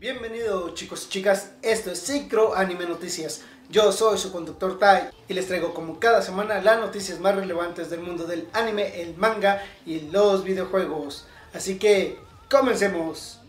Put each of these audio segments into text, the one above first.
Bienvenidos chicos y chicas, esto es Synchro Anime Noticias. Yo soy su conductor Tai y les traigo como cada semana las noticias más relevantes del mundo del anime, el manga y los videojuegos. Así que, comencemos.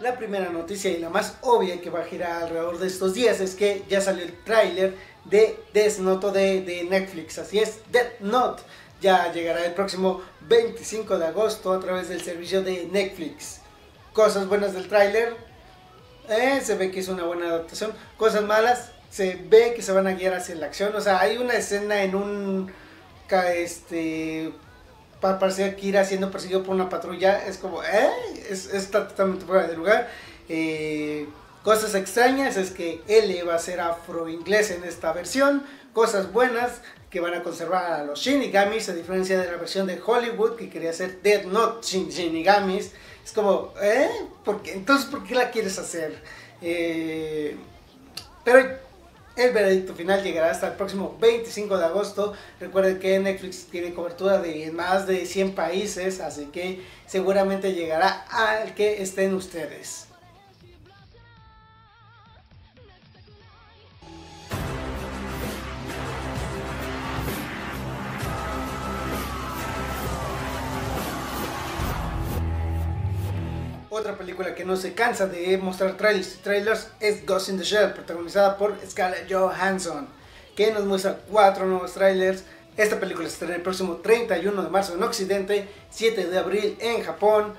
La primera noticia y la más obvia que va a girar alrededor de estos días es que ya salió el tráiler de Death de, Netflix. Así es, Death Note ya llegará el próximo 25 de agosto a través del servicio de Netflix. Cosas buenas del tráiler, eh, se ve que es una buena adaptación. Cosas malas, se ve que se van a guiar hacia la acción. O sea, hay una escena en un... Este, parecer que ir siendo perseguido por una patrulla es como, ¿eh? Es, está totalmente fuera de lugar. Eh, cosas extrañas es que L va a ser afro-inglés en esta versión. Cosas buenas que van a conservar a los Shinigamis, a diferencia de la versión de Hollywood que quería hacer Dead Note Shinigamis. Es como, ¿eh? ¿Por Entonces, ¿por qué la quieres hacer? Eh, pero el veredicto final llegará hasta el próximo 25 de agosto. Recuerden que Netflix tiene cobertura de más de 100 países, así que seguramente llegará al que estén ustedes. Otra película que no se cansa de mostrar trailers y trailers es Ghost in the Shell, protagonizada por Scarlett Johansson, que nos muestra cuatro nuevos trailers. Esta película se estrena el próximo 31 de marzo en Occidente, 7 de abril en Japón.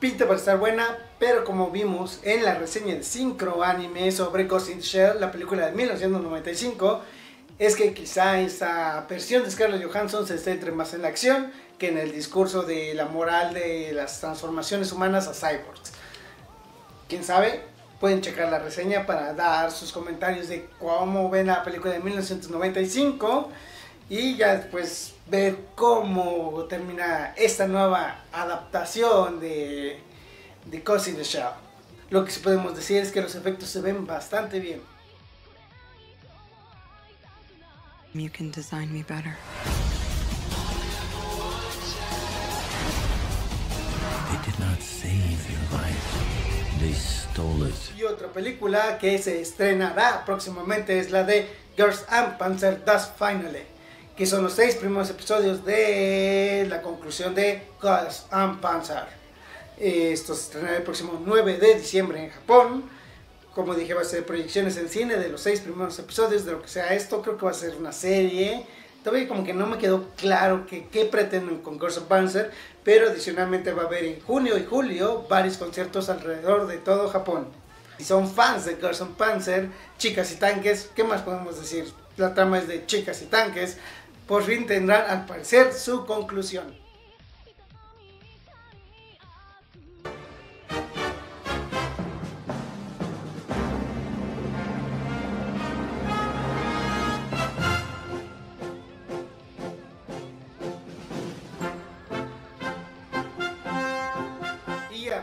Pinta para estar buena, pero como vimos en la reseña de Synchro Anime sobre Ghost in the Shell, la película de 1995, es que quizá esta versión de Scarlett Johansson se centre más en la acción que en el discurso de la moral de las transformaciones humanas a cyborgs. ¿Quién sabe? Pueden checar la reseña para dar sus comentarios de cómo ven la película de 1995 y ya después ver cómo termina esta nueva adaptación de, de the Shell. Lo que sí podemos decir es que los efectos se ven bastante bien. You can design me better. Y otra película que se estrenará próximamente es la de Girls and Panzer Das Finale, que son los seis primeros episodios de la conclusión de Girls and Panzer. Esto se estrenará el próximo 9 de diciembre en Japón. Como dije, va a ser proyecciones en cine de los seis primeros episodios de lo que sea esto. Creo que va a ser una serie Todavía como que no me quedó claro que, qué pretenden con Girls Panzer, pero adicionalmente va a haber en junio y julio varios conciertos alrededor de todo Japón. Si son fans de Girls Panzer, chicas y tanques, ¿qué más podemos decir? La trama es de chicas y tanques, por fin tendrán al parecer su conclusión.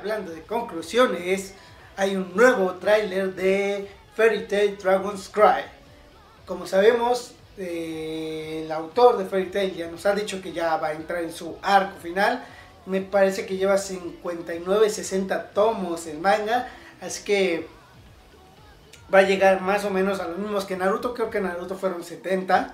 Hablando de conclusiones, hay un nuevo tráiler de Fairy Tail Dragon's Cry. Como sabemos, eh, el autor de Fairy Tail ya nos ha dicho que ya va a entrar en su arco final. Me parece que lleva 59, 60 tomos el manga, así que va a llegar más o menos a los mismos que Naruto. Creo que Naruto fueron 70.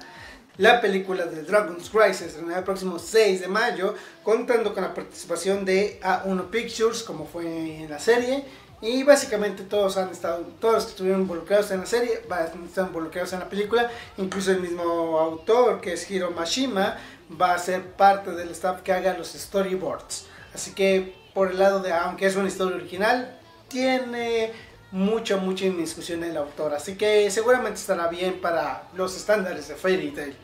La película de Dragon's estrenará el próximo 6 de mayo, contando con la participación de A1 Pictures, como fue en la serie. Y básicamente todos han estado, todos los que estuvieron involucrados en la serie, están involucrados en la película. Incluso el mismo autor, que es Hiro Mashima, va a ser parte del staff que haga los storyboards. Así que por el lado de, aunque es una historia original, tiene mucha, mucha indiscusión el autor. Así que seguramente estará bien para los estándares de Fairy Tail.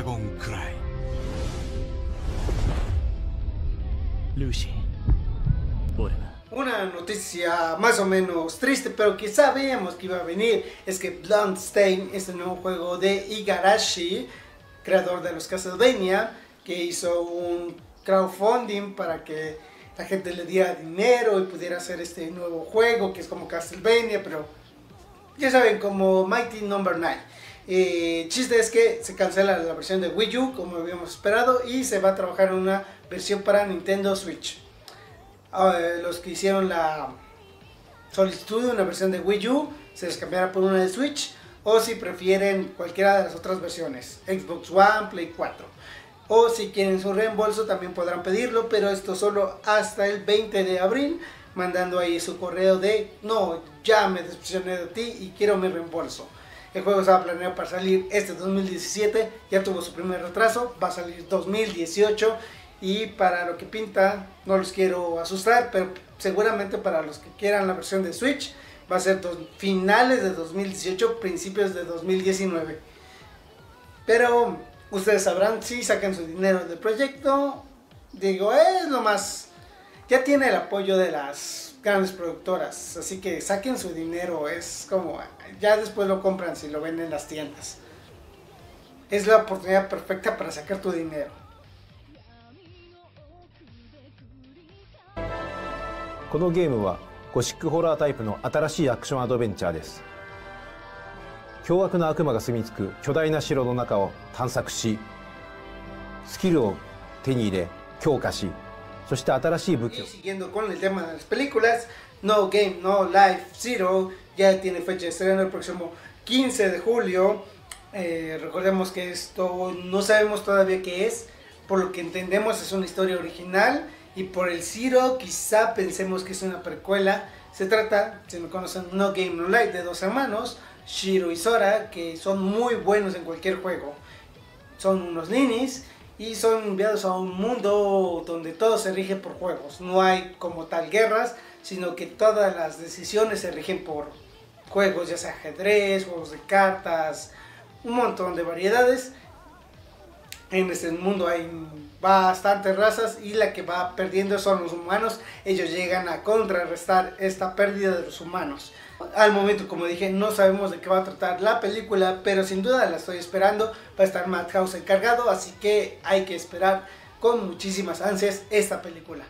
Dragon Cry. Lucy. Una noticia más o menos triste, pero que sabíamos que iba a venir, es que Bloodstain, este nuevo juego de Igarashi, creador de los Castlevania, que hizo un crowdfunding para que la gente le diera dinero y pudiera hacer este nuevo juego que es como Castlevania, pero ya saben, como Mighty Number 9. Eh, chiste es que se cancela la versión de Wii U como habíamos esperado y se va a trabajar en una versión para Nintendo Switch. Ah, los que hicieron la solicitud de una versión de Wii U se les cambiará por una de Switch o si prefieren cualquiera de las otras versiones, Xbox One, Play 4. O si quieren su reembolso también podrán pedirlo, pero esto solo hasta el 20 de abril, mandando ahí su correo de no, ya me decepcioné de ti y quiero mi reembolso. El juego estaba planeado para salir este 2017, ya tuvo su primer retraso, va a salir 2018 y para lo que pinta, no los quiero asustar, pero seguramente para los que quieran la versión de Switch, va a ser finales de 2018, principios de 2019. Pero ustedes sabrán si sacan su dinero del proyecto. Digo, es lo más... Ya tiene el apoyo de las grandes productoras, así que saquen su dinero, es como... Ya después lo compran si lo ven en las tiendas. Es la oportunidad perfecta para sacar tu dinero. Este juego 凶悪な悪魔が住み着く巨大な城の中を探索しスキルを手に入れ強化しそして新しい武器を Siguiendo con el tema de las películas, No Game, No Life Zero ya tiene fecha de estreno el próximo 15 de julio. Eh, recordemos que esto no sabemos todavía qué es, por lo que entendemos es una historia original y por el Zero quizá pensemos que es una precuela. Se trata, si no conocen, No Game No Life de dos hermanos, Shiro y Sora, que son muy buenos en cualquier juego. Son unos ninis y son enviados a un mundo donde todo se rige por juegos. No hay como tal guerras, sino que todas las decisiones se rigen por juegos, ya sea ajedrez, juegos de cartas, un montón de variedades. En este mundo hay bastantes razas y la que va perdiendo son los humanos. Ellos llegan a contrarrestar esta pérdida de los humanos. Al momento, como dije, no sabemos de qué va a tratar la película, pero sin duda la estoy esperando. Va a estar Madhouse encargado, así que hay que esperar con muchísimas ansias esta película.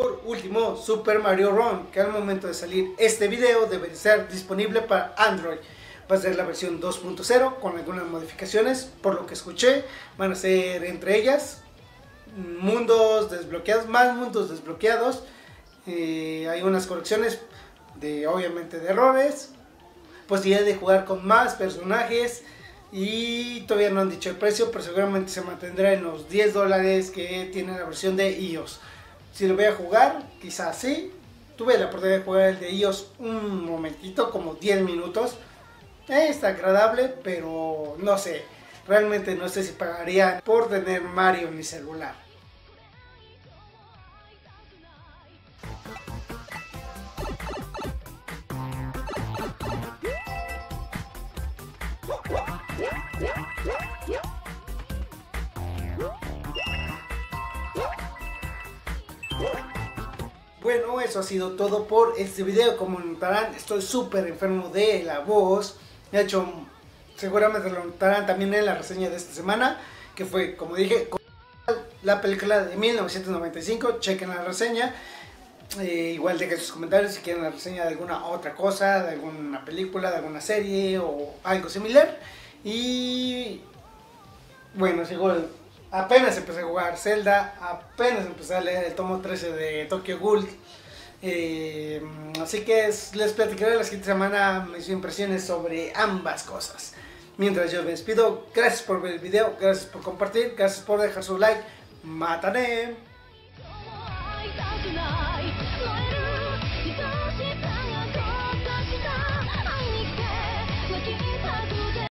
Por último, Super Mario Run, que al momento de salir este video debe ser disponible para Android. Va a ser la versión 2.0 con algunas modificaciones, por lo que escuché, van a ser entre ellas mundos desbloqueados, más mundos desbloqueados. Eh, hay unas correcciones de obviamente de errores, posibilidad de jugar con más personajes y todavía no han dicho el precio, pero seguramente se mantendrá en los 10 dólares que tiene la versión de iOS. Si lo voy a jugar, quizás sí. Tuve la oportunidad de jugar el de iOS un momentito, como 10 minutos. Eh, está agradable, pero no sé. Realmente no sé si pagaría por tener Mario en mi celular. Bueno, eso ha sido todo por este video. Como notarán, estoy súper enfermo de la voz. De hecho, seguramente lo notarán también en la reseña de esta semana, que fue, como dije, la película de 1995. Chequen la reseña. Eh, igual dejen sus comentarios si quieren la reseña de alguna otra cosa, de alguna película, de alguna serie o algo similar. Y bueno, seguro apenas empecé a jugar Zelda, apenas empecé a leer el tomo 13 de Tokyo Ghoul. Eh, así que les platicaré la siguiente semana mis impresiones sobre ambas cosas. Mientras yo me despido, gracias por ver el video, gracias por compartir, gracias por dejar su like. ¡Mátane!